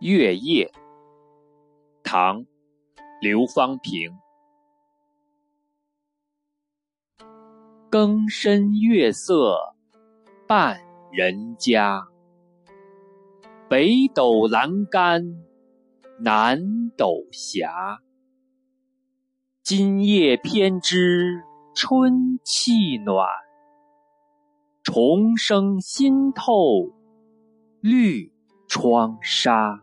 月夜，唐·刘方平。更深月色半人家，北斗阑干南斗斜。今夜偏知春气暖，重生新透绿窗纱。